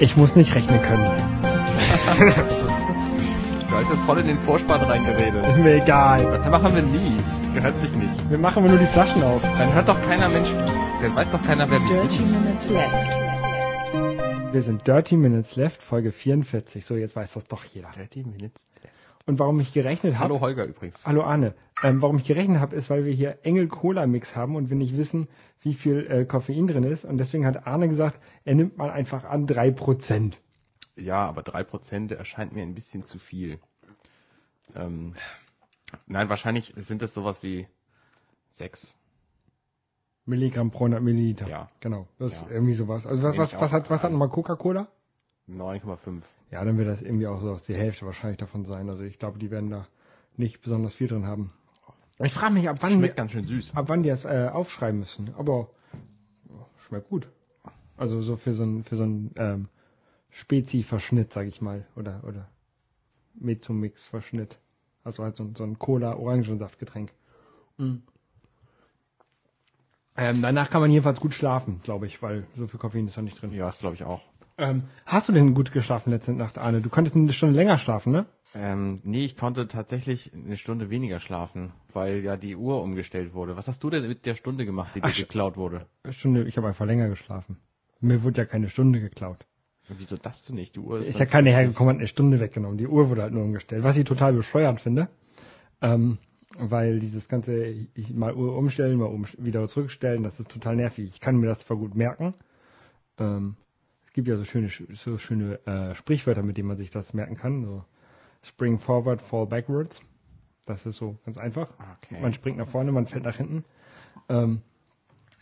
Ich muss nicht rechnen können. Du hast jetzt voll in den Vorspann reingeredet. Ist mir egal. Das machen wir nie. Gehört sich nicht. Wir machen nur die Flaschen auf. Dann hört doch keiner Mensch, dann weiß doch keiner, wer wir Dirty sind. Minutes Left. Wir sind Dirty Minutes Left, Folge 44. So, jetzt weiß das doch jeder. 30 Minutes. Und warum ich gerechnet habe. Hallo Holger übrigens. Hallo Arne. Ähm, warum ich gerechnet habe, ist, weil wir hier Engel Cola Mix haben und wir nicht wissen, wie viel äh, Koffein drin ist. Und deswegen hat Arne gesagt, er nimmt mal einfach an 3%. Ja, aber 3% erscheint mir ein bisschen zu viel. Ähm, nein, wahrscheinlich sind es sowas wie 6. Milligramm pro 100 Milliliter. Ja. Genau. Das ist Ja. irgendwie sowas. Also was, was, was hat, was hat nochmal Coca-Cola? 9,5. Ja, dann wird das irgendwie auch so aus die Hälfte wahrscheinlich davon sein. Also ich glaube, die werden da nicht besonders viel drin haben. Ich frage mich, ab wann, Schmeckt die, ganz schön süß. ab wann die das äh, aufschreiben müssen. Aber ja, schmeckt gut. Also so für so ein für so ein ähm, Spezi-Verschnitt, sag ich mal, oder oder Mezzomix-Verschnitt. Also halt so, ein- so ein Cola-Orangensaftgetränk. Mhm. Ähm, danach kann man jedenfalls gut schlafen, glaube ich, weil so viel Koffein ist da nicht drin. Ja, das glaube ich auch. Ähm, hast du denn gut geschlafen letzte Nacht, Arne? Du konntest eine Stunde länger schlafen, ne? Ähm, nee, ich konnte tatsächlich eine Stunde weniger schlafen, weil ja die Uhr umgestellt wurde. Was hast du denn mit der Stunde gemacht, die dir Ach, geklaut wurde? Stunde, ich habe einfach länger geschlafen. Mir wurde ja keine Stunde geklaut. Und wieso das du nicht? Die Uhr ist, Ist ja keine hergekommen, hat eine Stunde weggenommen. Die Uhr wurde halt nur umgestellt. Was ich total bescheuert finde, ähm, weil dieses ganze ich mal Uhr umstellen, mal um, wieder zurückstellen, das ist total nervig. Ich kann mir das zwar gut merken. Ähm, es gibt ja so schöne, so schöne äh, Sprichwörter, mit denen man sich das merken kann. So Spring forward, fall backwards. Das ist so ganz einfach. Okay. Man springt nach vorne, man fällt nach hinten. Ähm,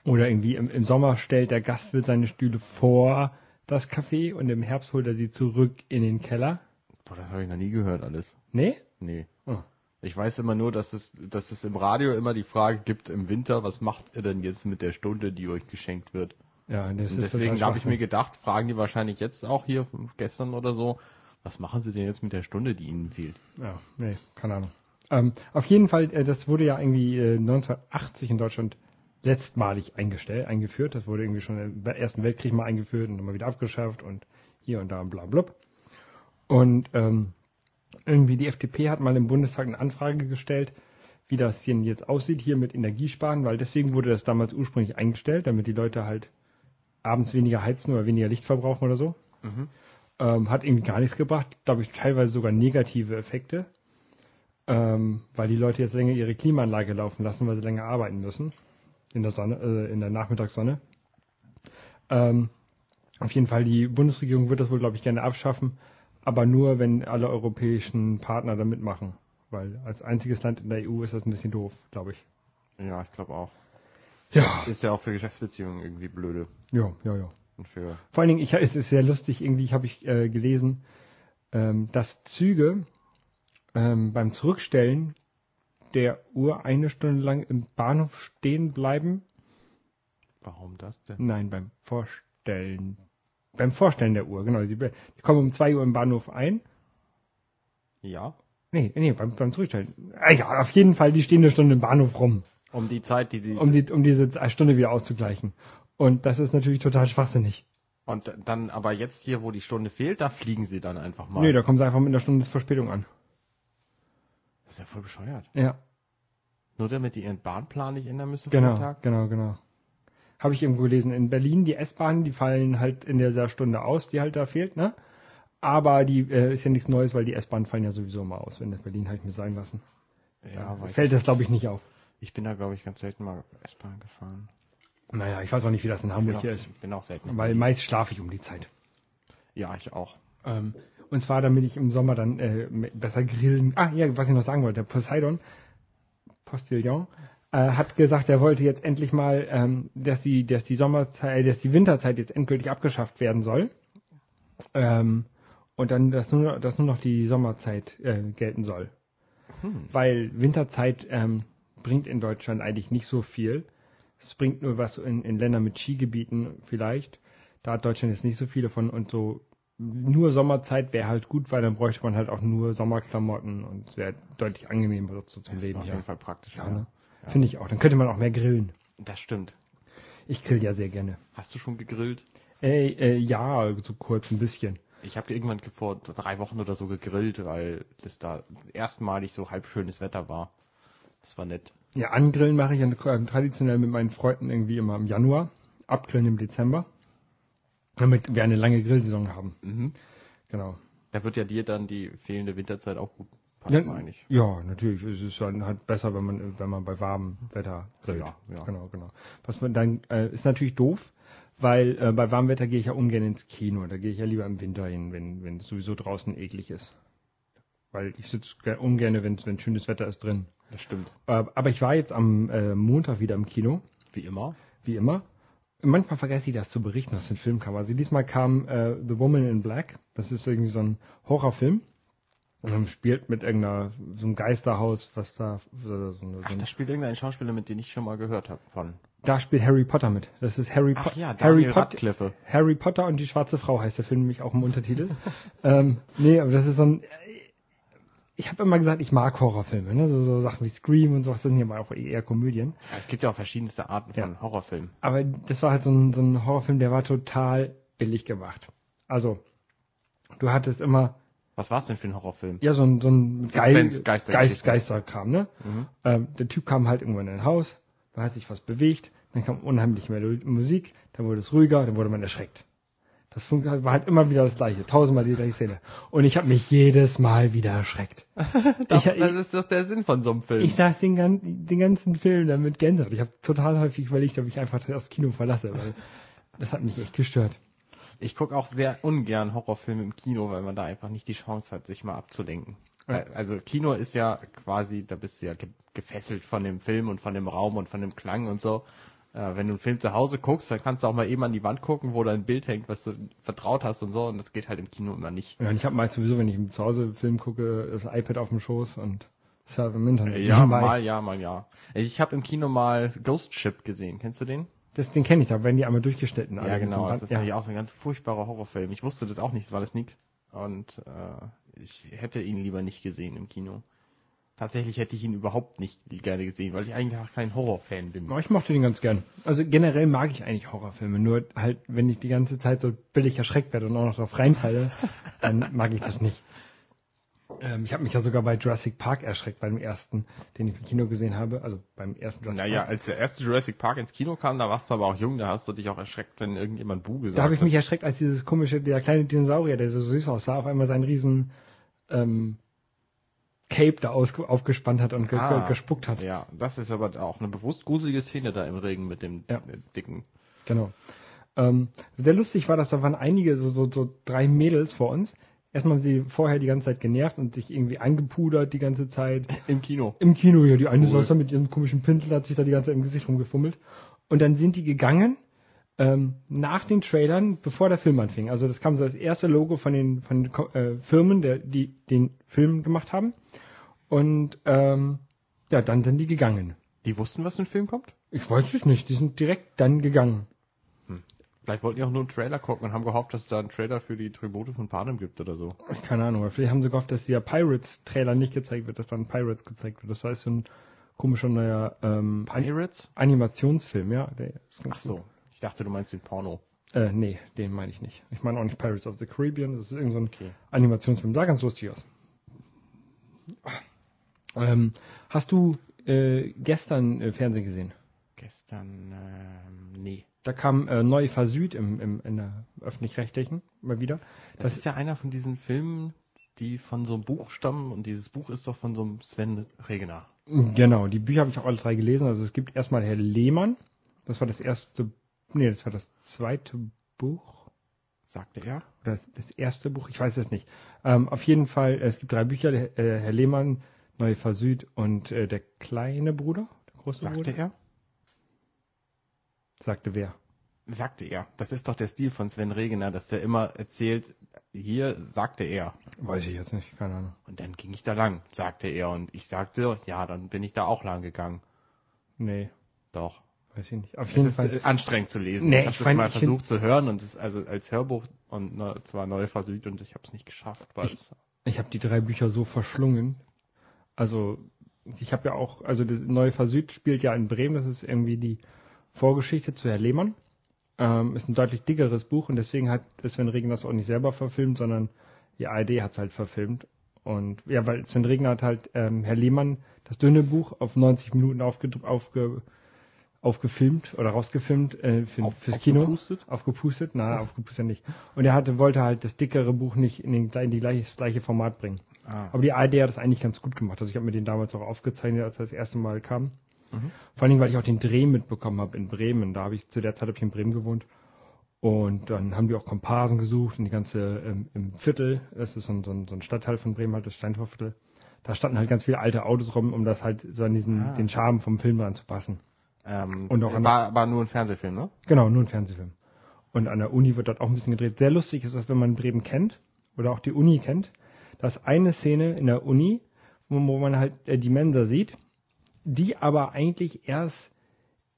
oder irgendwie im, im Sommer stellt der Gastwirt seine Stühle vor das Café und im Herbst holt er sie zurück in den Keller. Boah, das habe ich noch nie gehört alles. Nee? Nee. Oh. Ich weiß immer nur, dass es, dass es im Radio immer die Frage gibt im Winter, was macht ihr denn jetzt mit der Stunde, die euch geschenkt wird? Ja, Und ist deswegen habe ich mir gedacht, fragen die wahrscheinlich jetzt auch hier gestern oder so, was machen sie denn jetzt mit der Stunde, die ihnen fehlt? Ja, nee, keine Ahnung. Ähm, auf jeden Fall, äh, das wurde ja irgendwie äh, 1980 in Deutschland letztmalig eingestellt, eingeführt. Das wurde irgendwie schon im Ersten Weltkrieg mal eingeführt und dann mal wieder abgeschafft und hier und da und bla blub. Und ähm, irgendwie die FDP hat mal im Bundestag eine Anfrage gestellt, wie das denn jetzt aussieht hier mit Energiesparen, weil deswegen wurde das damals ursprünglich eingestellt, damit die Leute halt abends weniger heizen oder weniger Licht verbrauchen oder so. Ähm, hat irgendwie gar nichts gebracht, glaube ich, teilweise sogar negative Effekte, ähm, weil die Leute jetzt länger ihre Klimaanlage laufen lassen, weil sie länger arbeiten müssen in der Sonne, äh, in der Nachmittagssonne. Ähm, auf jeden Fall, die Bundesregierung wird das wohl, glaube ich, gerne abschaffen, aber nur, wenn alle europäischen Partner da mitmachen, weil als einziges Land in der EU ist das ein bisschen doof, glaube ich. Ja, ich glaube auch. Ja, Ist ja auch für Geschäftsbeziehungen irgendwie blöde. ja, ja, ja. Und für, Vor allen Dingen, ich, es ist sehr lustig, irgendwie habe ich äh, gelesen, ähm, dass Züge ähm, beim Zurückstellen der Uhr eine Stunde lang im Bahnhof stehen bleiben. warum das denn? Nein, beim Vorstellen. Beim Vorstellen der Uhr, genau. Die, die kommen um 2 Uhr im Bahnhof ein. Ja. Nee, nee, beim, beim Zurückstellen. Ah, ja, auf jeden Fall, die stehen eine Stunde im Bahnhof rum, Um die Zeit, die sie, um, die, um diese Stunde wieder auszugleichen. Und das ist natürlich total schwachsinnig. und dann, aber jetzt hier, wo die Stunde fehlt, da fliegen sie dann einfach mal. Nee, da kommen sie einfach mit einer Stunde Verspätung an. Das ist ja voll bescheuert. Ja. Nur damit die ihren Bahnplan nicht ändern müssen Genau, pro Tag? genau, genau. Habe ich irgendwo gelesen. In Berlin, die S-Bahnen, die fallen halt in dieser Stunde aus, die halt da fehlt, ne? Aber die äh, ist ja nichts Neues, weil die S-Bahnen fallen ja sowieso immer aus, wenn das Berlin halt mir sein lassen. Ja, weiß Fällt ich. das, glaube ich, nicht auf. Ich bin da, glaube ich, ganz selten mal S-Bahn gefahren. Naja, ich weiß auch nicht, wie das in Hamburg hier ist. bin auch selten. Weil meist schlafe ich um die Zeit. ja, ich auch. Ähm, und zwar, damit ich im Sommer dann äh, besser grillen. Ah, ja, was ich noch sagen wollte. Poseidon, Postillon, äh, hat gesagt, er wollte jetzt endlich mal, ähm, dass die, dass die Sommerzeit, äh, dass die Winterzeit jetzt endgültig abgeschafft werden soll. Ähm, und dann, dass nur, dass nur noch die Sommerzeit äh, gelten soll. Weil Winterzeit ähm, bringt in Deutschland eigentlich nicht so viel. Es bringt nur was in, in Ländern mit Skigebieten vielleicht. Da hat Deutschland jetzt nicht so viele von und so nur Sommerzeit wäre halt gut, weil dann bräuchte man halt auch nur Sommerklamotten und es wäre deutlich angenehmer so zum Das Leben. auf Ja. jeden Fall praktisch. Ja, ne? Finde ich auch. Dann könnte man auch mehr grillen. Das stimmt. Ich grill ja sehr gerne. Hast du schon gegrillt? Ey, äh, ja, so kurz ein bisschen. Ich habe irgendwann vor drei Wochen oder so gegrillt, weil das da erstmalig so halb schönes Wetter war. Das war nett. Ja, angrillen mache ich ja traditionell mit meinen Freunden irgendwie immer im Januar, abgrillen im Dezember, damit wir eine lange Grillsaison haben. Mhm. Genau. Da wird ja dir dann die fehlende Winterzeit auch gut passen, Ja, meine ich. ja, natürlich. Es ist dann halt besser, wenn man, wenn man bei warmem Wetter grillt. Ja, ja. Genau, genau. Was man dann äh, ist natürlich doof, weil äh, bei warmem Wetter gehe ich ja ungern ins Kino. Da gehe ich ja lieber im Winter hin, wenn wenn es sowieso draußen eklig ist. Weil ich sitze ge- ungern, wenn wenn schönes Wetter ist drin. Das stimmt. Äh, aber ich war jetzt am äh, Montag wieder im Kino, Wie immer. wie immer. Manchmal vergesse ich das zu berichten, dass ein Film kam. Also diesmal kam äh, The Woman in Black. Das ist irgendwie so ein Horrorfilm. Und spielt mit irgendeiner, so einem Geisterhaus, was da, so, so, eine- Ach, da spielt irgendein Schauspieler mit, den ich schon mal gehört habe von. Da spielt Harry Potter mit. Das ist Harry, Potter. ja, Harry, Daniel Pot Radcliffe. Harry Potter und die schwarze Frau heißt der Film nämlich auch im Untertitel. ähm, nee, aber das ist so ein. Ich habe immer gesagt, ich mag Horrorfilme, ne? so, so Sachen wie Scream und sowas sind ja mal auch eher Komödien. Ja, es gibt ja auch verschiedenste Arten von Ja. Horrorfilmen. Aber das war halt so ein, so ein Horrorfilm, der war total billig gemacht. Also, du hattest immer, Was war es denn für ein Horrorfilm? ja, so ein, so ein Suspense, Geist, Geistergeschichte. Geisterkram, ne? Mhm. Ähm, der Typ kam halt irgendwann in ein Haus, da hat sich was bewegt, dann kam unheimlich Melo- Musik, dann wurde es ruhiger, dann wurde man erschreckt. Das war halt immer wieder das gleiche, tausendmal die gleiche Szene. Und ich habe mich jedes Mal wieder erschreckt. Das, ich, das ist doch der Sinn von so einem Film. ich saß den, gan den ganzen Film dann mit Gänsehaut. Ich habe total häufig überlegt, ob ich einfach das Kino verlasse, weil das hat mich echt gestört. Ich gucke auch sehr ungern Horrorfilme im Kino, weil man da einfach nicht die Chance hat, sich mal abzulenken. Ja. Also Kino ist ja quasi, da bist du ja ge gefesselt von dem Film und von dem Raum und von dem Klang und so. Äh, wenn du einen Film zu Hause guckst, dann kannst du auch mal eben an die Wand gucken, wo da ein Bild hängt, was du vertraut hast und so. Und das geht halt im Kino immer nicht. Ja, und ich habe meist sowieso, wenn ich zu Hause Film gucke, das iPad auf dem Schoß und surfe im Internet. Ja, mal ja, mal ja. Ich habe im Kino mal Ghost Ship gesehen. Kennst du den? Das, den kenne ich, da werden die einmal durchgeschnitten. Ja, genau. Das ist ja. auch so ein ganz furchtbarer Horrorfilm. Ich wusste das auch nicht, es war das Nick. Und äh, ich hätte ihn lieber nicht gesehen im Kino. Tatsächlich hätte ich ihn überhaupt nicht gerne gesehen, weil ich eigentlich auch kein Horrorfan bin. Aber ich mochte den ganz gern. Also generell mag ich eigentlich Horrorfilme, nur halt, wenn ich die ganze Zeit so billig erschreckt werde und auch noch drauf reinfalle, dann mag ich das nicht. Ähm, ich habe mich ja sogar bei Jurassic Park erschreckt, beim ersten, den ich im Kino gesehen habe. Also beim ersten Jurassic Naja, Park. als der erste Jurassic Park ins Kino kam, da warst du aber auch jung, da hast du dich auch erschreckt, wenn irgendjemand Bu gesagt Da habe ich hat. mich erschreckt, als dieses komische, der kleine Dinosaurier, der so süß aussah, auf einmal seinen riesen ähm, Cape da aus, aufgespannt hat und ge Ah, ge gespuckt hat. Ja, das ist aber auch eine bewusst gruselige Szene da im Regen mit dem Ja. äh, dicken. Genau. Ähm, sehr lustig war, dass da waren einige, so, so, so drei Mädels vor uns. Erstmal haben sie vorher die ganze Zeit genervt und sich irgendwie angepudert die ganze Zeit. Im Kino. Im Kino, ja, die eine Cool. saß da mit ihrem komischen Pinsel, hat sich da die ganze Zeit im Gesicht rumgefummelt. Und dann sind die gegangen, ähm, nach den Trailern, bevor der Film anfing. Also das kam so als erste Logo von den, von den äh, Firmen, der, die den Film gemacht haben. Und ähm, ja, dann sind die gegangen. Die wussten, was für ein Film kommt? Ich weiß es nicht, die sind direkt dann gegangen. Vielleicht wollten die auch nur einen Trailer gucken und haben gehofft, dass es da einen Trailer für die Tribute von Panem gibt oder so. Keine Ahnung, aber vielleicht haben sie gehofft, dass der Pirates-Trailer nicht gezeigt wird, dass dann Pirates gezeigt wird. Das heißt, so ein komischer neuer ähm, Pirates? Animationsfilm, ja. Ach so. Ich dachte, du meinst den Porno. Gut. Äh, nee, den meine ich nicht. Ich meine auch nicht Pirates of the Caribbean. Das ist irgendein so ein Okay. Animationsfilm. Sah ganz lustig aus. Ähm, hast du äh, gestern äh, Fernsehen gesehen? Gestern, ähm, nee. Da kam äh, Neufa Süd im, im, in der öffentlich-rechtlichen mal wieder. Das, Das- ist ja einer von diesen Filmen, die von so einem Buch stammen und dieses Buch ist doch von so einem Sven Regener. Genau, die Bücher habe ich auch alle drei gelesen. Also es gibt erstmal Herr Lehmann. Das war das erste, nee, das war das zweite Buch. Sagte er. Oder das, das erste Buch, ich weiß es nicht. Ähm, auf jeden Fall, äh, es gibt drei Bücher, der, äh, Herr Lehmann, Neufa Süd und äh, der kleine Bruder, der große Sagte Bruder. er? Sagte wer? Sagte er. Das ist doch der Stil von Sven Regener, dass der immer erzählt, hier sagte er. Weiß ich jetzt nicht, keine Ahnung. Und dann ging ich da lang, sagte er. Und ich sagte, ja, dann bin ich da auch lang gegangen. Nee, Doch. weiß ich nicht. Auf Es jeden ist Fall. äh, anstrengend zu lesen. Nee, ich habe das mal versucht zu hören und es also als Hörbuch und ne, zwar neu versüht und ich habe es nicht geschafft, weil Ich- es Ich habe die drei Bücher so verschlungen. Also, ich habe ja auch, also das Neue Versüd spielt ja in Bremen, das ist irgendwie die Vorgeschichte zu Herr Lehmann. Ähm, ist ein deutlich dickeres Buch und deswegen hat Sven Regner das auch nicht selber verfilmt, sondern die ARD hat es halt verfilmt. Und ja, weil Sven Regner hat halt ähm, Herr Lehmann das dünne Buch auf 90 Minuten aufge, aufge, aufgefilmt oder rausgefilmt äh, für, Auf- fürs Kino. aufgepustet? Aufgepustet? Na, aufgepustet nicht. Und er hatte, wollte halt das dickere Buch nicht in, den, in die gleiche, das gleiche Format bringen. Ah. Aber die ARD hat das eigentlich ganz gut gemacht. Also ich habe mir den damals auch aufgezeichnet, als er das erste Mal kam. Mhm. Vor allen Dingen, weil ich auch den Dreh mitbekommen habe in Bremen. Da habe ich zu der Zeit habe ich in Bremen gewohnt. Und dann haben die auch Komparsen gesucht und die ganze ähm, im Viertel, das ist so ein, so, ein, Stadtteil von Bremen, halt das Steintorviertel. Da standen halt ganz viele alte Autos rum, um das halt so an diesen Ah. den Charme vom Film anzupassen. Ähm, Und auch an- war, war nur ein Fernsehfilm, ne? Genau, nur ein Fernsehfilm. Und an der Uni wird dort auch ein bisschen gedreht. Sehr lustig ist das, wenn man Bremen kennt oder auch die Uni kennt. Da ist eine Szene in der Uni, wo, wo man halt äh, die Mensa sieht, die aber eigentlich erst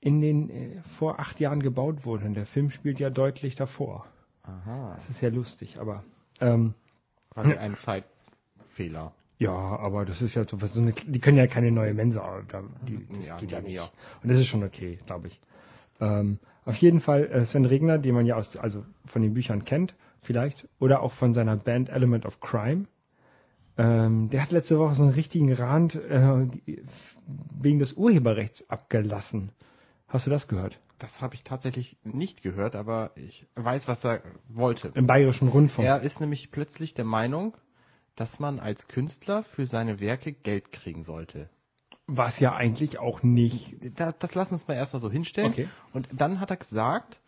in den äh, vor acht Jahren gebaut wurde. Und der Film spielt ja deutlich davor. Aha. Das ist sehr lustig, aber ähm, Quasi ein Zeitfehler. ja, aber das ist ja so, so eine, die können ja keine neue Mensa, die, das Ja, geht ja nicht. ja. Und das ist schon okay, glaube ich. Ähm, auf jeden Fall äh, Sven Regner, den man ja aus, also von den Büchern kennt, vielleicht, oder auch von seiner Band Element of Crime. Ähm, der hat letzte Woche so einen richtigen Rand äh, wegen des Urheberrechts abgelassen. Hast du das gehört? Das habe ich tatsächlich nicht gehört, aber ich weiß, was er wollte. Im Bayerischen Rundfunk. Er ist nämlich plötzlich der Meinung, dass man als Künstler für seine Werke Geld kriegen sollte. Was ja eigentlich auch nicht. Da, das lassen wir uns mal erstmal so hinstellen. Okay. Und dann hat er gesagt,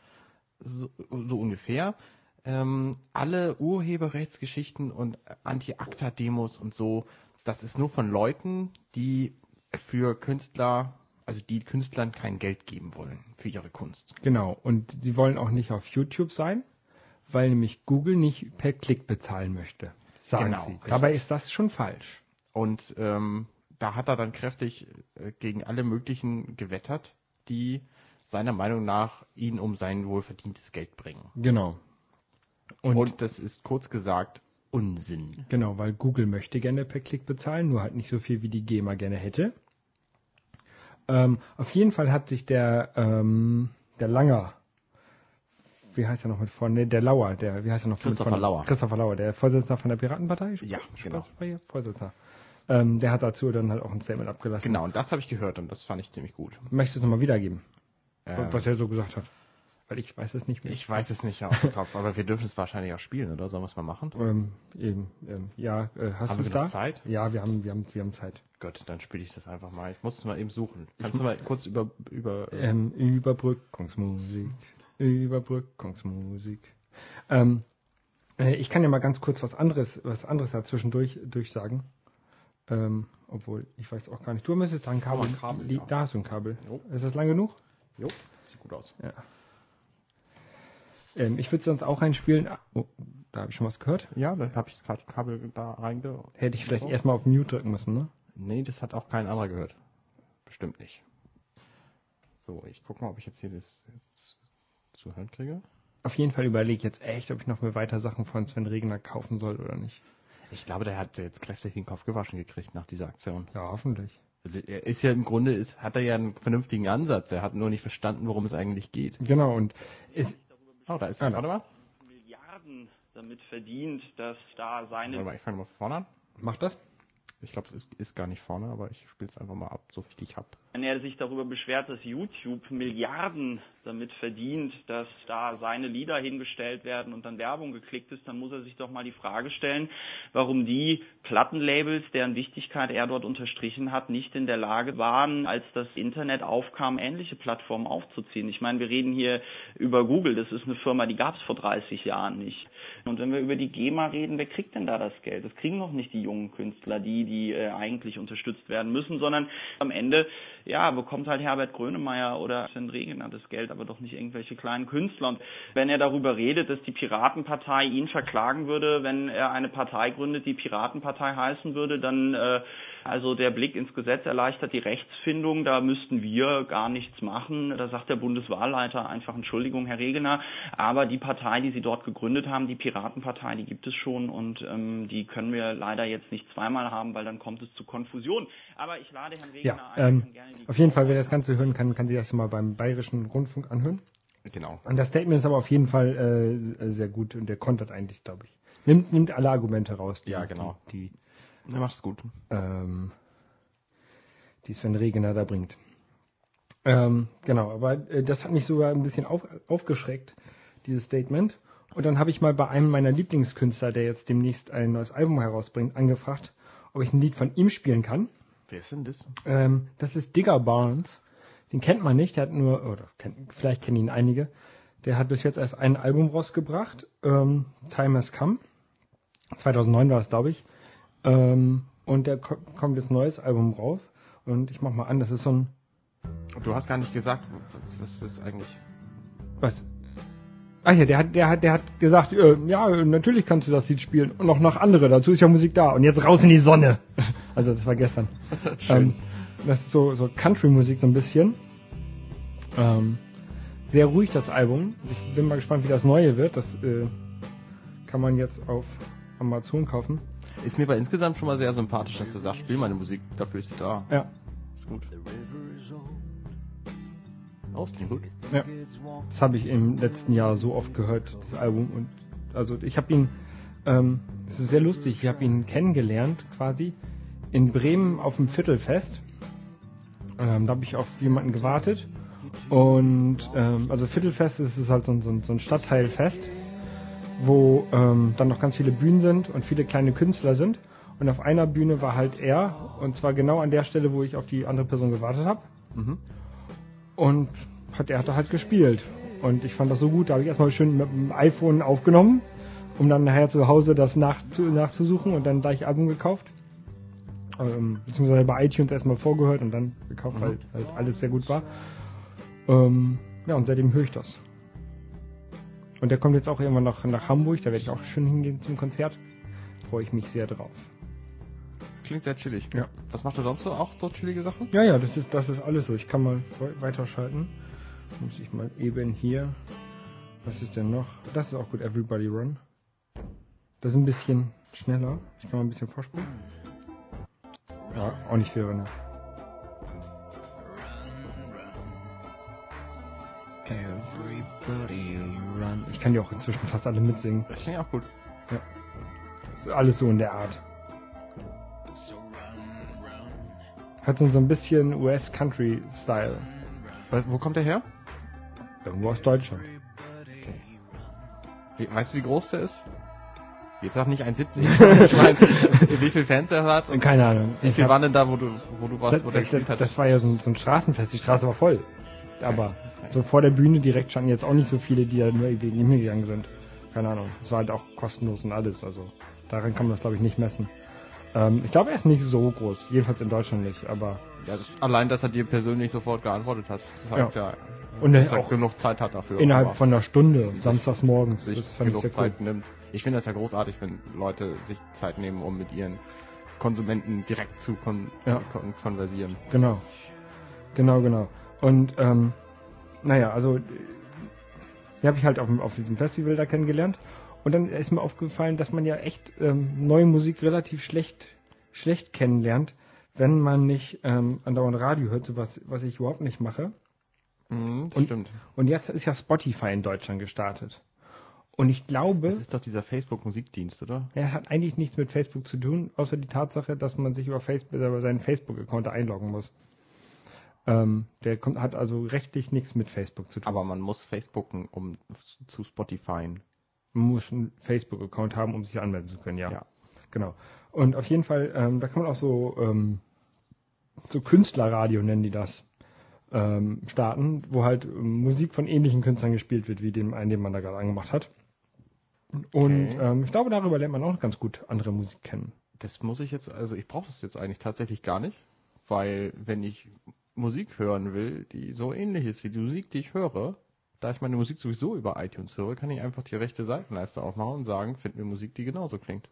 so, so ungefähr, ähm, alle Urheberrechtsgeschichten und Anti-Acta-Demos und so, das ist nur von Leuten, die für Künstler, also die Künstlern kein Geld geben wollen für ihre Kunst. Genau. Und sie wollen auch nicht auf YouTube sein, weil nämlich Google nicht per Klick bezahlen möchte. Sagen Genau, sie. richtig. Dabei ist das schon falsch. Und ähm, da hat er dann kräftig äh, gegen alle möglichen gewettert, die seiner Meinung nach ihn um sein wohlverdientes Geld bringen. Genau. Und, Und das ist kurz gesagt Unsinn. genau, weil Google möchte gerne per Klick bezahlen, nur halt nicht so viel wie die GEMA gerne hätte. Ähm, auf jeden Fall hat sich der, ähm, der Langer, wie heißt er noch mit vorne? Der Lauer, der, wie heißt er noch Christopher vorne? Lauer. Christopher Lauer, der Vorsitzender von der Piratenpartei? Ja, genau. Vorsitzender. Ähm, der hat dazu dann halt auch ein Statement abgelassen. Genau, und das habe ich gehört und das fand ich ziemlich gut. Möchtest du es nochmal wiedergeben, Ähm, was er so gesagt hat? Weil ich weiß es nicht mehr. ich weiß es nicht aus dem Kopf, aber wir dürfen es wahrscheinlich auch spielen, oder? Sollen wir es mal machen? Ähm, eben, ähm, ja, äh, hast Haben du wir da? Zeit? Ja, wir haben, wir haben, wir haben Zeit. Gut, dann spiele ich das einfach mal. Ich muss es mal eben suchen. Kannst du mal kurz über, über Ähm, Überbrückungsmusik, Überbrückungsmusik. Ähm, äh, ich kann ja mal ganz kurz was anderes, was anderes durch, durchsagen. Ähm, obwohl, ich weiß auch gar nicht. Du müsstest da ein Kabel. Oh, ein Kabel, ja. Da hast du ein Kabel. Jo. Ist das lang genug? Jo, das sieht gut aus. Ähm, ich würde sonst auch einspielen. Ah, Oh, da habe ich schon was gehört. Ja, dann habe ich gerade Kabel da reinge... Hätte ich vielleicht So. erstmal auf Mute drücken müssen, ne? Nee, das hat auch kein anderer gehört. Bestimmt nicht. So, ich gucke mal, ob ich jetzt hier das zu hören kriege. Auf jeden Fall überlege ich jetzt echt, ob ich noch mehr weiter Sachen von Sven Regner kaufen soll oder nicht. Ich glaube, der hat jetzt kräftig den Kopf gewaschen gekriegt nach dieser Aktion. Ja, hoffentlich. Also er ist ja im Grunde, ist, hat er ja einen vernünftigen Ansatz. Er hat nur nicht verstanden, worum es eigentlich geht. Genau, und es, Oh, da ist Ah, es. da. Warte mal. Milliarden damit verdient, dass da seine Warte mal, ich fange mal von vorne an. macht das? Ich glaube, es ist, ist gar nicht vorne, aber ich spiele es einfach mal ab, so viel ich habe. wenn er sich darüber beschwert, dass YouTube Milliarden damit verdient, dass da seine Lieder hingestellt werden und dann Werbung geklickt ist, dann muss er sich doch mal die Frage stellen, warum die Plattenlabels, deren Wichtigkeit er dort unterstrichen hat, nicht in der Lage waren, als das Internet aufkam, ähnliche Plattformen aufzuziehen. Ich meine, wir reden hier über Google, das ist eine Firma, die gab es vor 30 Jahren nicht. Und wenn wir über die GEMA reden, wer kriegt denn da das Geld? Das kriegen noch nicht die jungen Künstler, die, die äh, eigentlich unterstützt werden müssen, sondern am Ende ja, bekommt halt Herbert Grönemeyer oder Sven Regener das Geld, aber doch nicht irgendwelche kleinen Künstler. Und wenn er darüber redet, dass die Piratenpartei ihn verklagen würde, wenn er eine Partei gründet, die Piratenpartei heißen würde, dann äh, also der Blick ins Gesetz erleichtert die Rechtsfindung, da müssten wir gar nichts machen. Da sagt der Bundeswahlleiter einfach Entschuldigung, Herr Regener, aber die Partei, die Sie dort gegründet haben, die Piratenpartei, die gibt es schon und ähm, die können wir leider jetzt nicht zweimal haben, weil dann kommt es zu Konfusion. Aber ich lade Herrn Regener Ja, ein, ähm, die auf jeden Fall, wer das Ganze hören kann, kann sich das mal beim Bayerischen Rundfunk anhören. Genau. Und das Statement ist aber auf jeden Fall äh, sehr gut und der kontert eigentlich, glaube ich. Nimmt, nimmt alle Argumente raus, die, Ja, genau. die, Er macht es gut. die, ähm, die Sven Regener da bringt. Ähm, genau, aber äh, das hat mich sogar ein bisschen auf, aufgeschreckt, dieses Statement. Und dann habe ich mal bei einem meiner Lieblingskünstler, der jetzt demnächst ein neues Album herausbringt, angefragt, ob ich ein Lied von ihm spielen kann. Wer ist denn das? Ähm, das ist Digger Barnes. Den kennt man nicht, der hat nur, oder kennt, vielleicht kennen ihn einige. Der hat bis jetzt erst ein Album rausgebracht, ähm, Time Has Come. 2009 war das, glaube ich. Ähm, und ko kommt jetzt ein neues Album raus. Und ich mach mal an, das ist so ein, Du hast gar nicht gesagt, was ist eigentlich. was? Ach ja, der hat, der hat, der hat gesagt, äh, ja, natürlich kannst du das Lied spielen und noch nach andere, dazu ist ja Musik da. Und jetzt raus in die Sonne. Also das war gestern. Ähm, das ist so, so Country-Musik so ein bisschen. Ähm, sehr ruhig das Album. Ich bin mal gespannt, wie das neue wird. Das äh, kann man jetzt auf Amazon kaufen. Ist mir aber insgesamt schon mal sehr sympathisch, dass du sagst, spiel meine Musik, dafür ist sie da. Ja, Ist gut. Oh, ist klingt gut. ja. Das habe ich im letzten Jahr so oft gehört, das Album. Und also ich habe ihn, ähm, es ist sehr lustig, ich habe ihn kennengelernt quasi in Bremen auf dem Viertelfest. Ähm, da habe ich auf jemanden gewartet. Und ähm, also Viertelfest ist es halt so, ein- so ein Stadtteilfest, wo ähm, dann noch ganz viele Bühnen sind und viele kleine Künstler sind. Und auf einer Bühne war halt er, und zwar genau an der Stelle, wo ich auf die andere Person gewartet habe. Mhm. Und hat, er hat da halt gespielt. Und ich fand das so gut, da habe ich erstmal schön mit dem iPhone aufgenommen, um dann nachher zu Hause das nachzu, nachzusuchen und dann gleich Album gekauft. Ähm, beziehungsweise bei iTunes erstmal vorgehört und dann gekauft, Mhm. weil halt alles sehr gut war. Ähm, ja, und seitdem höre ich das. Und der kommt jetzt auch irgendwann nach, nach Hamburg, da werde ich auch schön hingehen zum Konzert. Freue ich mich sehr drauf. Das klingt sehr chillig. Ja. Was macht er sonst so? Auch so chillige Sachen? Ja, ja, das ist, das ist alles so. Ich kann mal we- weiterschalten. Muss ich mal eben hier. Was ist denn noch? Das ist auch gut, Everybody Run. Das ist ein bisschen schneller. Ich kann mal ein bisschen vorspulen. Ja, auch nicht viel drin. Ich kann die auch inzwischen fast alle mitsingen. Das klingt auch gut. Das ist alles so in der Art. Hat so ein bisschen US-Country-Style. Wo kommt der her? Irgendwo aus Deutschland. Wie, weißt du, wie groß der ist? Jetzt sag nicht 1,70. ich meine, wie viel Fans er hat und Keine Ahnung. wie Ich viel hab- waren denn da, wo du, wo du warst, das, wo der das, gespielt hat? das war ja so ein, so ein Straßenfest. Die Straße war voll. Aber so vor der Bühne direkt standen jetzt auch nicht so viele, die da nur wegen ihm gegangen sind. Keine Ahnung. Es war halt auch kostenlos und alles. Also daran kann man das, glaube ich, nicht messen. Ähm, ich glaube, er ist nicht so groß. Jedenfalls in Deutschland nicht. Aber Ja, das, allein, dass er dir persönlich sofort geantwortet hat, zeigt ja, Und er dass er auch genug Zeit hat dafür. innerhalb von einer Stunde, samstags morgens. sich fand ich genug sehr cool. Zeit nimmt. Ich finde das ja großartig, wenn Leute sich Zeit nehmen, um mit ihren Konsumenten direkt zu kon Ja. kon konversieren. Genau. Genau, genau. Und ähm, naja, also die habe ich halt auf, auf diesem Festival da kennengelernt. Und dann ist mir aufgefallen, dass man ja echt ähm, neue Musik relativ schlecht, schlecht kennenlernt, wenn man nicht ähm, andauernd Radio hört, was, was ich überhaupt nicht mache. Mhm, Und- stimmt. Und jetzt ist ja Spotify in Deutschland gestartet. Und ich glaube, Das ist doch dieser Facebook-Musikdienst, oder? er hat eigentlich nichts mit Facebook zu tun, außer die Tatsache, dass man sich über, Facebook, über seinen Facebook-Account einloggen muss. Ähm, der kommt, hat also rechtlich nichts mit Facebook zu tun. Aber man muss Facebooken, um zu Spotify. man muss einen Facebook-Account haben, um sich anmelden zu können, ja. Ja. Genau. Und auf jeden Fall, ähm, da kann man auch so, ähm, so Künstlerradio nennen die das, ähm, starten, wo halt ähm, Musik von ähnlichen Künstlern gespielt wird, wie dem einen, den man da gerade angemacht hat. Und Okay. ähm, ich glaube, darüber lernt man auch ganz gut andere Musik kennen. Das muss ich jetzt, also ich brauche das jetzt eigentlich tatsächlich gar nicht, weil wenn ich Musik hören will, die so ähnlich ist wie die Musik, die ich höre, da ich meine Musik sowieso über iTunes höre, kann ich einfach die rechte Seitenleiste aufmachen und sagen, find mir Musik, die genauso klingt.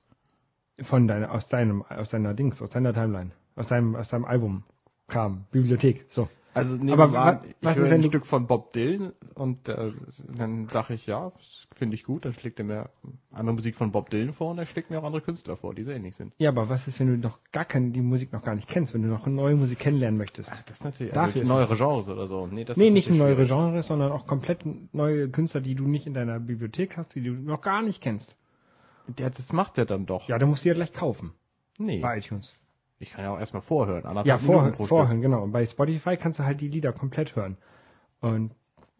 Von deiner, aus deinem, aus deiner Dings, aus deiner Timeline, aus deinem, aus deinem Album, Kram, Bibliothek, so. Also nehmen Aber wir an, ich was höre ist, wenn ein du- Stück von Bob Dylan und äh, dann sage ich, ja, das finde ich gut, dann schlägt er mir einmal Musik von Bob Dylan vor und er schlägt mir auch andere Künstler vor, die so ähnlich sind. Ja, aber was ist, wenn du noch gar keine, die Musik noch gar nicht kennst, wenn du noch neue Musik kennenlernen möchtest? Das ist natürlich Dafür ist neuere es- Genres oder so. Nee, das nee, ist nicht neuere. Genres, sondern auch komplett neue Künstler, die du nicht in deiner Bibliothek hast, die du noch gar nicht kennst. Der, das macht der dann doch. Ja, dann musst du ja gleich kaufen. nee. Bei iTunes. Ich kann ja auch erstmal vorhören. Ja, vorhören, vorhören, genau. Und bei Spotify kannst du halt die Lieder komplett hören. Und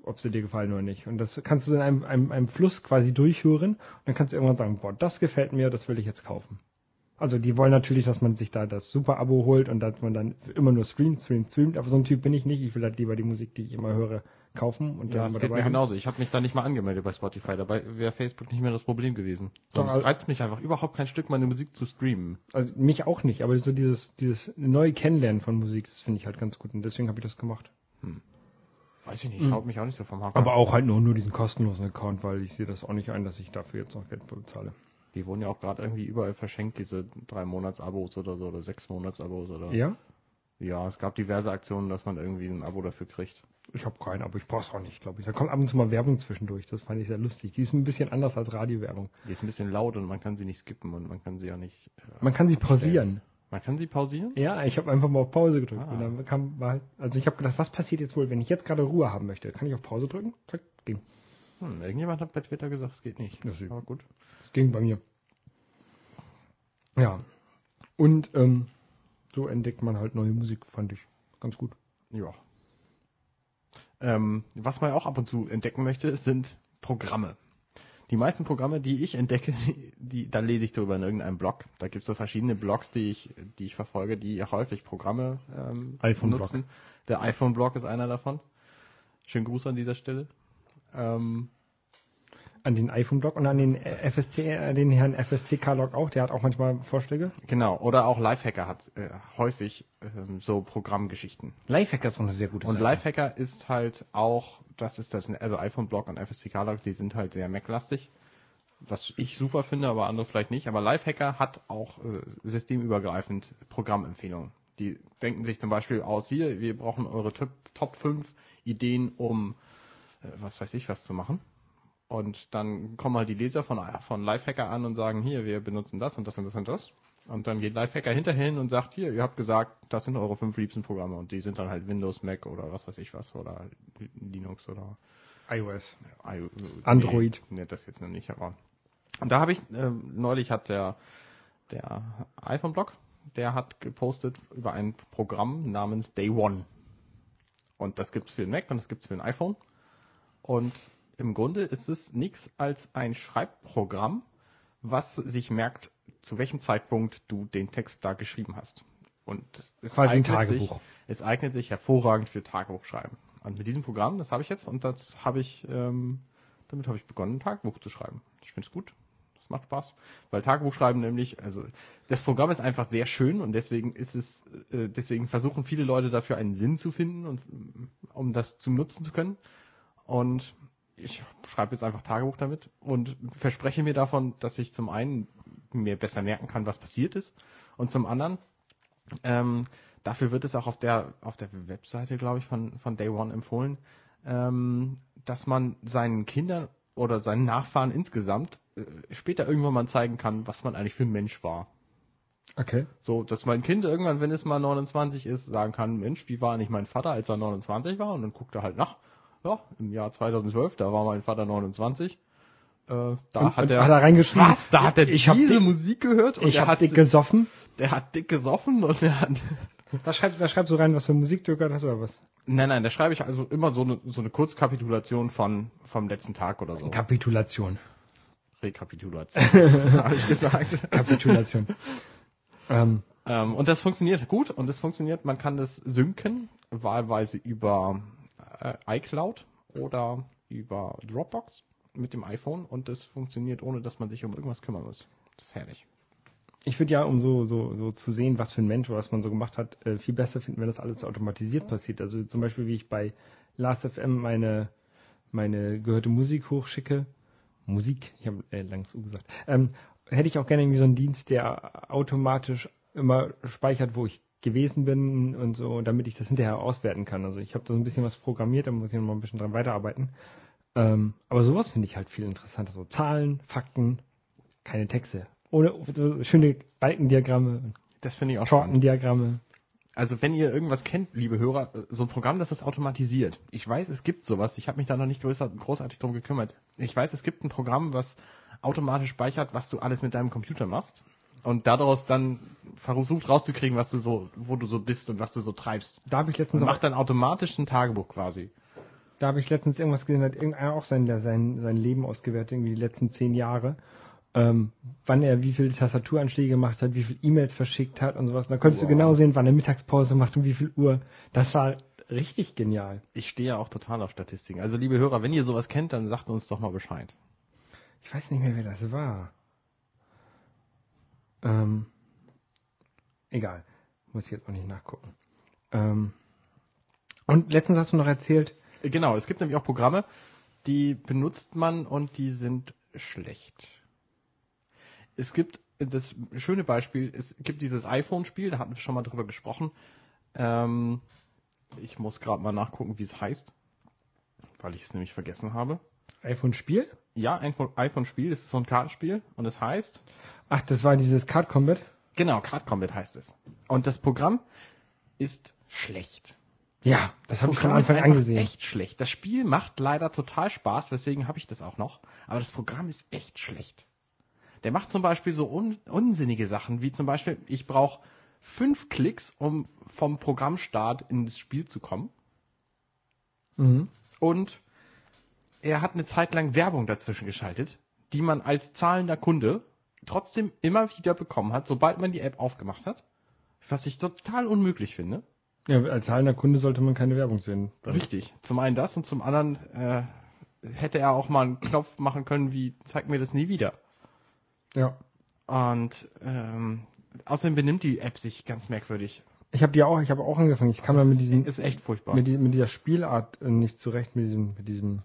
ob sie dir gefallen oder nicht. Und das kannst du in einem, einem, einem Fluss quasi durchhören. Und dann kannst du irgendwann sagen, boah, das gefällt mir, das will ich jetzt kaufen. Also die wollen natürlich, dass man sich da das Super-Abo holt und dass man dann immer nur streamt, streamt, streamt. Aber so ein Typ bin ich nicht. Ich will halt lieber die Musik, die ich immer höre, kaufen und Ja, dann das geht mir haben. genauso. Ich habe mich da nicht mal angemeldet bei Spotify. Dabei wäre Facebook nicht mehr das Problem gewesen. Sonst Doch, al- reizt mich einfach überhaupt kein Stück, meine Musik zu streamen. Also mich auch nicht, aber so dieses, dieses neue Kennenlernen von Musik, das finde ich halt ganz gut. Und deswegen habe ich das gemacht. Weiß ich nicht, haut mich auch nicht so vom Haken. Aber auch halt nur, nur diesen kostenlosen Account, weil ich sehe das auch nicht ein, dass ich dafür jetzt noch Geld bezahle. Die wurden ja auch gerade irgendwie überall verschenkt, diese drei Monats-Abos oder so, oder sechs Monats-Abos oder. Ja? Ja, es gab diverse Aktionen, dass man irgendwie ein Abo dafür kriegt. Ich habe keinen, aber ich brauch's auch nicht, glaube ich. Da kommt ab und zu mal Werbung zwischendurch. Das fand ich sehr lustig. Die ist ein bisschen anders als Radiowerbung. Die ist ein bisschen laut und man kann sie nicht skippen und man kann sie ja nicht. äh, Man kann sie pausieren. Man kann sie pausieren? Ja, ich habe einfach mal auf Pause gedrückt. Ah. Und dann kam war halt, also ich habe gedacht, was passiert jetzt wohl, wenn ich jetzt gerade Ruhe haben möchte? Kann ich auf Pause drücken? Zack, ging. Hm, irgendjemand hat bei Twitter gesagt, es geht nicht. Ja, sicher. Aber gut. Das ging bei mir. Ja. Und ähm, so entdeckt man halt neue Musik, fand ich ganz gut. Ja. Ähm, was man auch ab und zu entdecken möchte, sind Programme. Die meisten Programme, die ich entdecke, die, da lese ich drüber in irgendeinem Blog. Da gibt es so verschiedene Blogs, die ich, die ich verfolge, die häufig Programme ähm, iPhone-Blog. nutzen. Der iPhone-Blog ist einer davon. Schönen Gruß an dieser Stelle. Ähm, An den iPhone-Blog und an den FSC, äh, den Herrn FSC-K-Log auch, der hat auch manchmal Vorschläge. genau. Oder auch Lifehacker hat äh, häufig ähm, so Programmgeschichten. Lifehacker ist auch eine sehr gute Und Seite. Lifehacker ist halt auch, das ist das, also iPhone-Blog und FSCK-Log, die sind halt sehr Mac-lastig. Was ich super finde, aber andere vielleicht nicht. Aber Lifehacker hat auch äh, systemübergreifend Programmempfehlungen. Die denken sich zum Beispiel aus, hier, wir brauchen eure Top, Top 5 Ideen, um was weiß ich was zu machen. Und dann kommen halt die Leser von, von Lifehacker an und sagen, hier, wir benutzen das und das und das und das. Und dann geht Lifehacker hinterher hin und sagt, hier, ihr habt gesagt, das sind eure fünf liebsten Programme. Und die sind dann halt Windows, Mac oder was weiß ich was oder Linux oder iOS. I- Android. Nee, nee, das jetzt noch nicht, aber. Und da habe ich, ähm, neulich hat der, der iPhone-Blog, der hat gepostet über ein Programm namens Day One. Und das gibt's für den Mac und das gibt's für ein iPhone. Und im Grunde ist es nichts als ein Schreibprogramm, was sich merkt, zu welchem Zeitpunkt du den Text da geschrieben hast. Und es Quasi ein eignet sich, Tagebuch. es eignet sich hervorragend für Tagebuchschreiben. Und mit diesem Programm, das habe ich jetzt und das habe ich, ähm, damit habe ich begonnen, ein Tagebuch zu schreiben. Ich finde es gut. Das macht Spaß. Weil Tagebuchschreiben nämlich, also das Programm ist einfach sehr schön und deswegen ist es, äh, deswegen versuchen viele Leute dafür einen Sinn zu finden und um das zu nutzen zu können. Und ich schreibe jetzt einfach Tagebuch damit und verspreche mir davon, dass ich zum einen mir besser merken kann, was passiert ist und zum anderen ähm, dafür wird es auch auf der auf der Webseite, glaube ich, von von Day One empfohlen, ähm, dass man seinen Kindern oder seinen Nachfahren insgesamt äh, später irgendwann mal zeigen kann, was man eigentlich für ein Mensch war. Okay. So, dass mein Kind irgendwann, wenn es mal 29 ist, sagen kann, Mensch, wie war nicht mein Vater, als er 29 war? Und dann guckt er halt nach. Ja, im Jahr 2012, da war mein Vater 29. Äh, da Und- hat und er hat er reingeschrieben, was? Da hat er ich hab diese dick- Musik gehört und Ich er habe hat dick gesoffen. der hat dick gesoffen und er hat Da schreibst, da schreibst du rein, was für Musik du gehört hast oder was? Nein, nein, da schreibe ich also immer so eine, so eine Kurzkapitulation von, vom letzten Tag oder so. Kapitulation. Rekapitulation, habe ich gesagt. Kapitulation. ähm, Ähm, und das funktioniert gut und es funktioniert, man kann das synken, wahlweise über äh, iCloud oder über Dropbox mit dem iPhone und das funktioniert, ohne dass man sich um irgendwas kümmern muss. Das ist herrlich. ich würde ja, um so, so, so zu sehen, was für ein Mensch, was man so gemacht hat, äh, viel besser finden, wenn das alles automatisiert passiert. Also zum Beispiel, wie ich bei Last.fm meine, meine gehörte Musik hochschicke. Musik, ich habe äh, langs U gesagt. Ähm, hätte ich auch gerne irgendwie so einen Dienst, der automatisch immer speichert, wo ich gewesen bin und so, damit ich das hinterher auswerten kann. Also ich habe da so ein bisschen was programmiert, da muss ich noch mal ein bisschen dran weiterarbeiten. Ähm, aber sowas finde ich halt viel interessanter. So Zahlen, Fakten, keine Texte. Ohne so schöne Balkendiagramme, Das finde ich auch spannend. Tortendiagramme. Also wenn ihr irgendwas kennt, liebe Hörer, so ein Programm, das ist automatisiert. Ich weiß, es gibt sowas. Ich habe mich da noch nicht größer, großartig drum gekümmert. Ich weiß, es gibt ein Programm, was automatisch speichert, was du alles mit deinem Computer machst. Und daraus dann versucht rauszukriegen, was du so, wo du so bist und was du so treibst. Da habe ich letztens Und macht dann automatisch ein Tagebuch quasi. Da habe ich letztens irgendwas gesehen, hat irgendeiner auch sein, sein, sein Leben ausgewertet, irgendwie die letzten zehn Jahre. Ähm, wann er wie viele Tastaturanschläge gemacht hat, wie viele E-Mails verschickt hat und sowas. Und da konntest Wow. du genau sehen, wann er Mittagspause macht und wie viel Uhr. Das war richtig genial. Ich stehe ja auch total auf Statistiken. Also liebe Hörer, wenn ihr sowas kennt, dann sagt uns doch mal Bescheid. Ich weiß nicht mehr, wer das war. Ähm, egal. Muss ich jetzt auch nicht nachgucken. Ähm, und letztens hast du noch erzählt, Äh, Genau, es gibt nämlich auch Programme, die benutzt man und die sind schlecht. Es gibt das schöne Beispiel, es gibt dieses iPhone-Spiel, da hatten wir schon mal drüber gesprochen. Ähm, ich muss gerade mal nachgucken, wie es heißt, weil ich es nämlich vergessen habe. iPhone-Spiel? Ja, iPhone-Spiel, es ist so ein Kartenspiel und es heißt, Ach, das war dieses Card Combat? genau, Card Combat heißt es. Und das Programm ist schlecht. Ja, das habe ich von Anfang an gesehen. echt schlecht. Das Spiel macht leider total Spaß, weswegen habe ich das auch noch. Aber das Programm ist echt schlecht. Der macht zum Beispiel so un unsinnige Sachen, wie zum Beispiel, ich brauche fünf Klicks, um vom Programmstart ins Spiel zu kommen. Mhm. Und er hat eine Zeit lang Werbung dazwischen geschaltet, die man als zahlender Kunde trotzdem immer wieder bekommen hat, sobald man die App aufgemacht hat. Was ich total unmöglich finde. Ja, als zahlender Kunde sollte man keine Werbung sehen. Richtig. Zum einen das und zum anderen äh, hätte er auch mal einen Knopf machen können wie zeig mir das nie wieder. Ja. Und ähm, außerdem benimmt die App sich ganz merkwürdig. Ich habe die auch, ich habe auch angefangen. Ich kam da mit diesem, Ist echt furchtbar. mit, die, mit dieser Spielart äh, nicht zurecht, mit diesem, mit diesem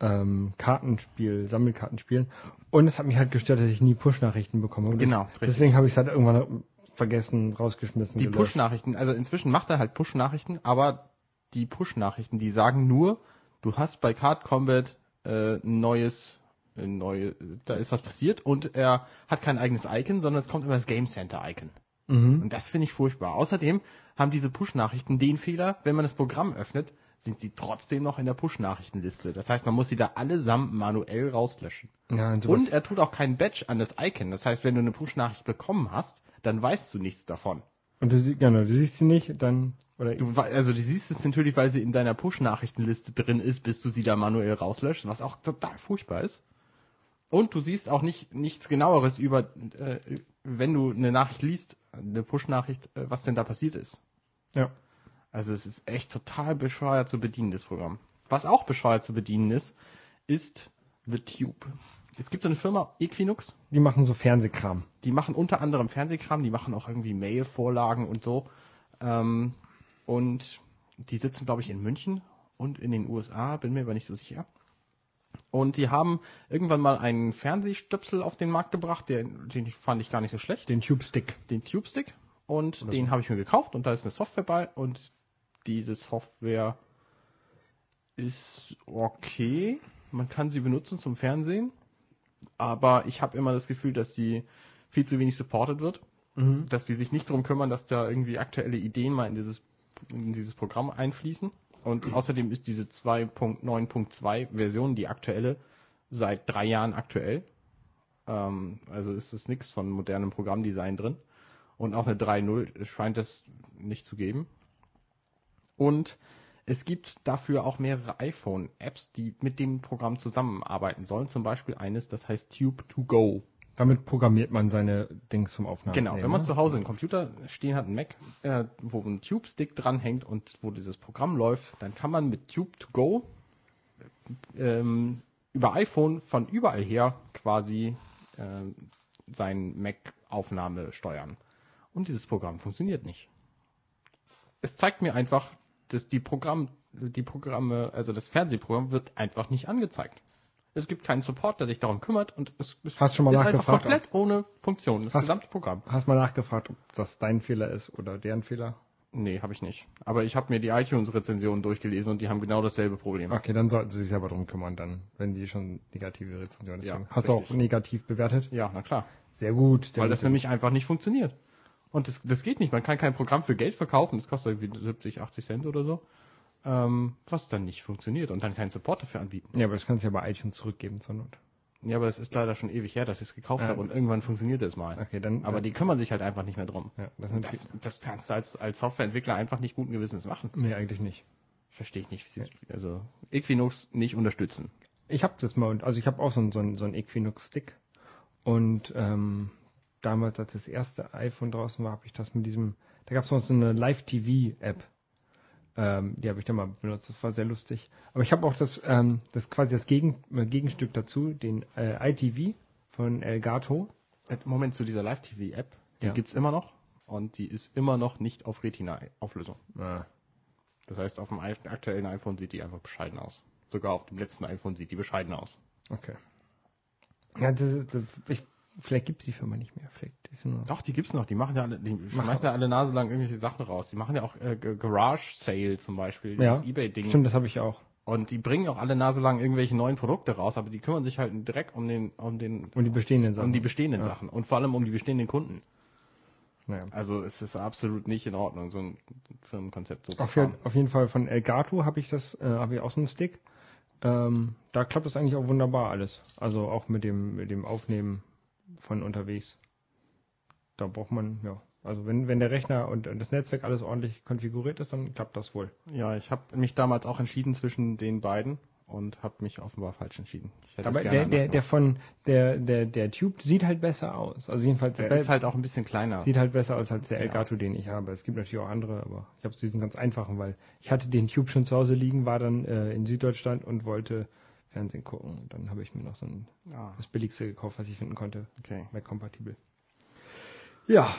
ähm, Kartenspiel, Sammelkartenspielen. Und es hat mich halt gestört, dass ich nie Push-Nachrichten bekomme. Und Genau, ich. Deswegen habe ich es halt irgendwann vergessen, rausgeschmissen. die. Push-Nachrichten, also inzwischen macht er halt Push-Nachrichten, aber die Push-Nachrichten, die sagen nur, du hast bei Card Combat äh, ein neues, ein neue, da ist was passiert und er hat kein eigenes Icon, sondern es kommt immer das Game Center Icon. Mhm. Und das finde ich furchtbar. Außerdem haben diese Push-Nachrichten den Fehler, wenn man das Programm öffnet, sind sie trotzdem noch in der Push-Nachrichtenliste. Das heißt, man muss sie da allesamt manuell rauslöschen. Ja, und, Und er tut auch keinen Badge an das Icon. Das heißt, wenn du eine Push-Nachricht bekommen hast, dann weißt du nichts davon. und du, sie- genau, du siehst sie nicht, dann, oder Du, also du siehst es natürlich, weil sie in deiner Push-Nachrichtenliste drin ist, bis du sie da manuell rauslöscht, was auch total furchtbar ist. Und du siehst auch nicht nichts genaueres über, äh, wenn du eine Nachricht liest, eine Push-Nachricht, äh, was denn da passiert ist. ja. Also es ist echt total bescheuert zu bedienen, das Programm. Was auch bescheuert zu bedienen ist, ist The Tube. Es gibt eine Firma, Equinux, Die machen so Fernsehkram. die machen unter anderem Fernsehkram, die machen auch irgendwie Mail-Vorlagen und so. Ähm, und die sitzen, glaube ich, in München und in den USA, bin mir aber nicht so sicher. Und die haben irgendwann mal einen Fernsehstöpsel auf den Markt gebracht, der, den fand ich gar nicht so schlecht Den Tube Stick. den Tube Stick und den habe ich mir gekauft und da ist eine Software bei und diese Software ist okay. Man kann sie benutzen zum Fernsehen, aber ich habe immer das Gefühl, dass sie viel zu wenig supported wird, dass die sich nicht darum kümmern, dass da irgendwie aktuelle Ideen mal in dieses, in dieses Programm einfließen. Und außerdem ist diese 2.9.2 Version, die aktuelle, seit drei Jahren aktuell. Ähm, also ist es nichts von modernem Programmdesign drin. Und auch eine 3.0 scheint es nicht zu geben. Und es gibt dafür auch mehrere iPhone-Apps, die mit dem Programm zusammenarbeiten sollen. Zum Beispiel eines, das heißt Tube to Go. Damit programmiert man seine Dings zum Aufnehmen. Genau, wenn man ne? zu Hause einen Computer stehen hat, einen Mac, äh, wo ein Tube-Stick dranhängt und wo dieses Programm läuft, dann kann man mit Tube to Go ähm, über iPhone von überall her quasi äh, sein Mac-Aufnahme steuern. Und dieses Programm funktioniert nicht. Es zeigt mir einfach, dass die Programm, die Programme, also das Fernsehprogramm wird einfach nicht angezeigt. Es gibt keinen Support, der sich darum kümmert und es, es Hast du schon mal ist einfach nachgefragt, komplett ohne Funktion, das Hast- gesamte Programm. Hast mal nachgefragt, ob das dein Fehler ist oder deren Fehler? Nee, habe ich nicht. Aber ich habe mir die iTunes-Rezensionen durchgelesen und die haben genau dasselbe Problem. Okay, dann sollten Sie sich selber drum kümmern, dann, wenn die schon negative Rezensionen Ja, deswegen. Hast du auch richtig. negativ bewertet? Ja, na klar. Sehr gut. Weil das nämlich einfach nicht funktioniert. Und das, das geht nicht. Man kann kein Programm für Geld verkaufen. Das kostet irgendwie 70, 80 Cent oder so. Ähm, was dann nicht funktioniert und dann keinen Support dafür anbieten. Ja, aber das kannst du ja bei iTunes zurückgeben zur Not. Ja, aber es ist leider schon ewig her, dass ich es gekauft Ja. habe und irgendwann funktioniert es mal. Okay, dann. Aber äh, die kümmern sich halt einfach nicht mehr drum. Ja, das das, das kannst du als, als Softwareentwickler einfach nicht guten Gewissens machen. Nee, eigentlich nicht. Verstehe ich nicht. Wie sie, also Equinox nicht unterstützen. Ich habe das mal, also ich habe auch so einen, so einen, so einen Equinox-Stick. Und ähm, damals, als das erste iPhone draußen war, habe ich das mit diesem, da gab es noch so eine Live-TV-App. Ähm, die habe ich dann mal benutzt, das war sehr lustig. Aber ich habe auch das, ähm, das quasi das Gegen, äh, Gegenstück dazu, den äh, iTV von Elgato. Äh, Moment zu dieser Live-TV-App. Die Ja. gibt's immer noch. Und die ist immer noch nicht auf Retina-Auflösung. Ah, Das heißt, auf dem aktuellen iPhone sieht die einfach bescheiden aus. Sogar auf dem letzten iPhone sieht die bescheiden aus. okay. Ja, das ist, ich, vielleicht gibt es die Firma nicht mehr. Vielleicht ist nur. Doch, die gibt's noch. Die machen ja alle, die schmeißen ja alle Nase lang irgendwelche Sachen raus. Die machen ja auch äh, Garage Sale zum Beispiel, Ja, dieses Ebay-Ding. Stimmt, das habe ich auch. Und die bringen auch alle Nase lang irgendwelche neuen Produkte raus, aber die kümmern sich halt direkt um den, um den, Und die bestehenden Sachen. um die bestehenden Ja. Sachen und vor allem um die bestehenden Kunden. Naja. Also es ist absolut nicht in Ordnung, so ein Firmenkonzept so zu Auf, je- fahren. auf jeden Fall von Elgato habe ich das, äh, habe ich auch so einen Stick. Ähm, da klappt das eigentlich auch wunderbar alles. Also auch mit dem, mit dem Aufnehmen von unterwegs. Da braucht man, ja. Also wenn, wenn der Rechner und das Netzwerk alles ordentlich konfiguriert ist, dann klappt das wohl. Ja, ich habe mich damals auch entschieden zwischen den beiden und habe mich offenbar falsch entschieden. Aber der, der, der von der, der, der Tube sieht halt besser aus. Also jedenfalls der be- ist halt auch ein bisschen kleiner. sieht halt besser aus als der Ja. Elgato, den ich habe. Es gibt natürlich auch andere, aber ich habe diesen ganz einfachen, weil ich hatte den Tube schon zu Hause liegen, war dann äh, in Süddeutschland und wollte Fernsehen gucken. Und dann habe ich mir noch so ein, Ah, das billigste gekauft, was ich finden konnte, okay. Mac-kompatibel. Ja.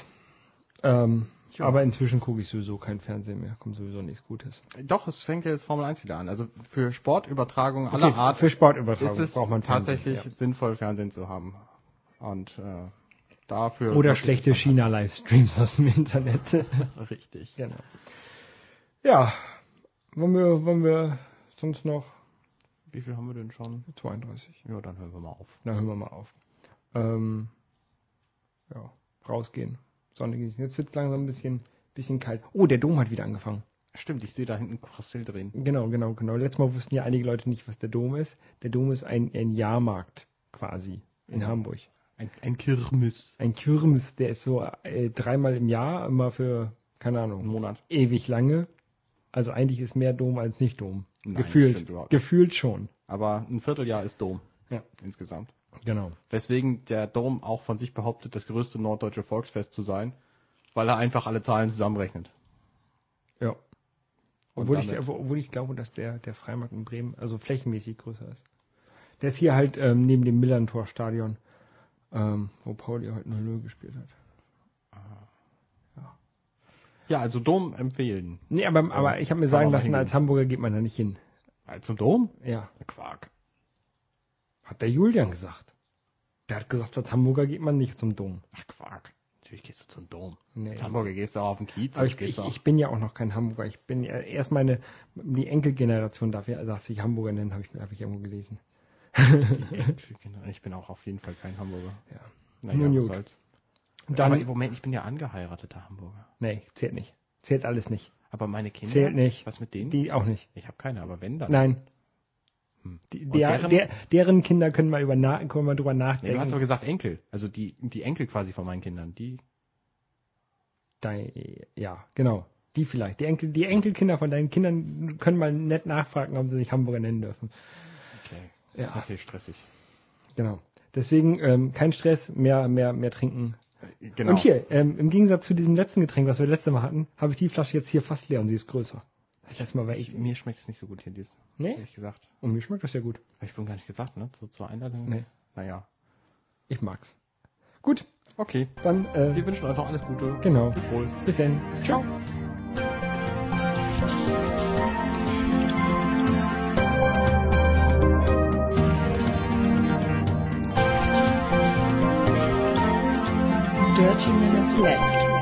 Ähm, Ja. Aber inzwischen gucke ich sowieso kein Fernsehen mehr. Kommt sowieso nichts Gutes. Doch, es fängt ja jetzt Formel 1 wieder an. Also für Sportübertragung aller Okay, Art für Sportübertragung ist es braucht man Fernsehen, tatsächlich sinnvoll, Fernsehen zu haben. Und äh, dafür... ja. Oder schlechte China-Livestreams aus dem Internet. Richtig. genau. Ja. Wollen wir, wollen wir sonst noch Wie viel haben wir denn schon? 32? Ja, dann hören wir mal auf. Na, hören wir mal auf. Ähm, ja, rausgehen. Sonne genießen. Jetzt wird's langsam ein bisschen, bisschen kalt. Oh, der Dom hat wieder angefangen. Stimmt, ich sehe da hinten Karussell drehen. Genau, genau, genau. Letztes Mal wussten ja einige Leute nicht, was der Dom ist. Der Dom ist ein, ein Jahrmarkt quasi in Ja. Hamburg. Ein, ein Kirmes. Ein Kirmes, der ist so äh, dreimal im Jahr, immer für, keine Ein Ahnung, Monat. ewig lange. Also eigentlich ist mehr Dom als nicht Dom. Nein, Gefühlt. Gefühlt schon. Aber ein Vierteljahr ist Dom. Ja. Insgesamt. Genau. Weswegen der Dom auch von sich behauptet, das größte norddeutsche Volksfest zu sein, weil er einfach alle Zahlen zusammenrechnet. Ja. Obwohl ich, obwohl ich glaube, dass der, der Freimarkt in Bremen also flächenmäßig größer ist. Der ist hier halt ähm, neben dem Millantor-Stadion, ähm, wo Pauli heute 0 gespielt hat. Ja, also Dom empfehlen. Nee, aber, aber ich habe mir Kann sagen lassen, als Hamburger geht man da nicht hin. Äh, Zum Dom? Ja, Quark. hat der Julian gesagt. Der hat gesagt, als Hamburger geht man nicht zum Dom. Ach, Quark. Natürlich gehst du zum Dom. Nee. Als Hamburger gehst du auch auf den Kiez. Aber ich, ich, ich bin ja auch noch kein Hamburger. Ich bin ja erst meine, die Enkelgeneration darf, darf sich Hamburger nennen, habe ich, hab ich irgendwo gelesen. ich bin auch auf jeden Fall kein Hamburger. Ja. Naja, Nun gut. soll's. Dann, Aber Moment, ich bin ja angeheirateter Hamburger. nee, zählt nicht. Zählt alles nicht. Aber meine Kinder. Zählt nicht. Was mit denen? Die auch nicht. Ich habe keine, aber wenn dann. Nein. Hm. Die, der, deren- der, deren Kinder können mal über können mal drüber Nee, nachdenken. du hast aber gesagt Enkel. Also die, die Enkel quasi von meinen Kindern. Die. Dein, ja, genau. Die vielleicht. Die, Enkel, die Enkelkinder von deinen Kindern können mal nett nachfragen, ob sie sich Hamburger nennen dürfen. Okay. Ja. Das ist natürlich stressig. Genau. Deswegen ähm, kein Stress, mehr, mehr, mehr trinken. Genau. Und hier, ähm, im Gegensatz zu diesem letzten Getränk, was wir letztes Mal hatten, habe ich die Flasche jetzt hier fast leer und sie ist größer. Das letzte Mal war ich, ich. mir schmeckt es nicht so gut hier, dies. Nee? Ehrlich gesagt. Und mir schmeckt das ja gut. Hab ich vorhin gar nicht gesagt, ne? So zur Einladung. Nee. Naja. Ich mag's. Gut, Okay. dann, äh, Wir wünschen euch noch alles Gute. genau. Wohl. Bis dann. Ciao. Dirty Minutes Left.